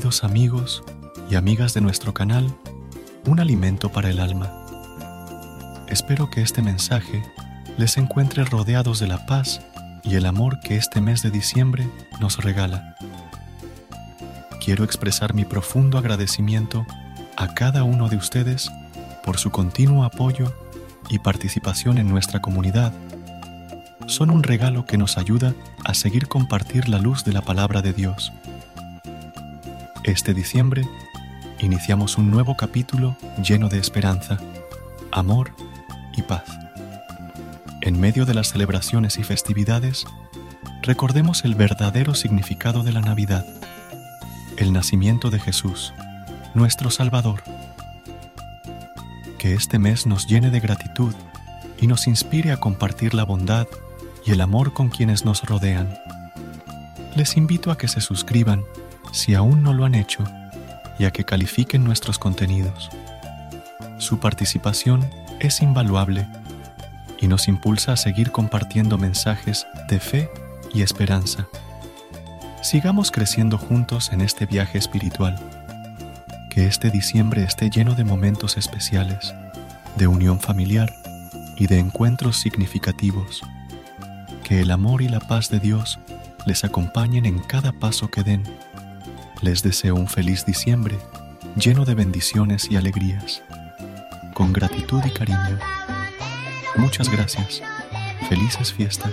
Queridos amigos y amigas de nuestro canal, un alimento para el alma. Espero que este mensaje les encuentre rodeados de la paz y el amor que este mes de diciembre nos regala. Quiero expresar mi profundo agradecimiento a cada uno de ustedes por su continuo apoyo y participación en nuestra comunidad. Son un regalo que nos ayuda a seguir compartir la luz de la palabra de Dios. Este diciembre iniciamos un nuevo capítulo lleno de esperanza, amor y paz. En medio de las celebraciones y festividades, recordemos el verdadero significado de la Navidad, el nacimiento de Jesús, nuestro Salvador. Que este mes nos llene de gratitud y nos inspire a compartir la bondad y el amor con quienes nos rodean. Les invito a que se suscriban si aún no lo han hecho y a que califiquen nuestros contenidos. Su participación es invaluable y nos impulsa a seguir compartiendo mensajes de fe y esperanza. Sigamos creciendo juntos en este viaje espiritual. Que este diciembre esté lleno de momentos especiales, de unión familiar y de encuentros significativos. Que el amor y la paz de Dios les acompañen en cada paso que den. Les deseo un feliz diciembre lleno de bendiciones y alegrías. Con gratitud y cariño. Muchas gracias. Felices fiestas.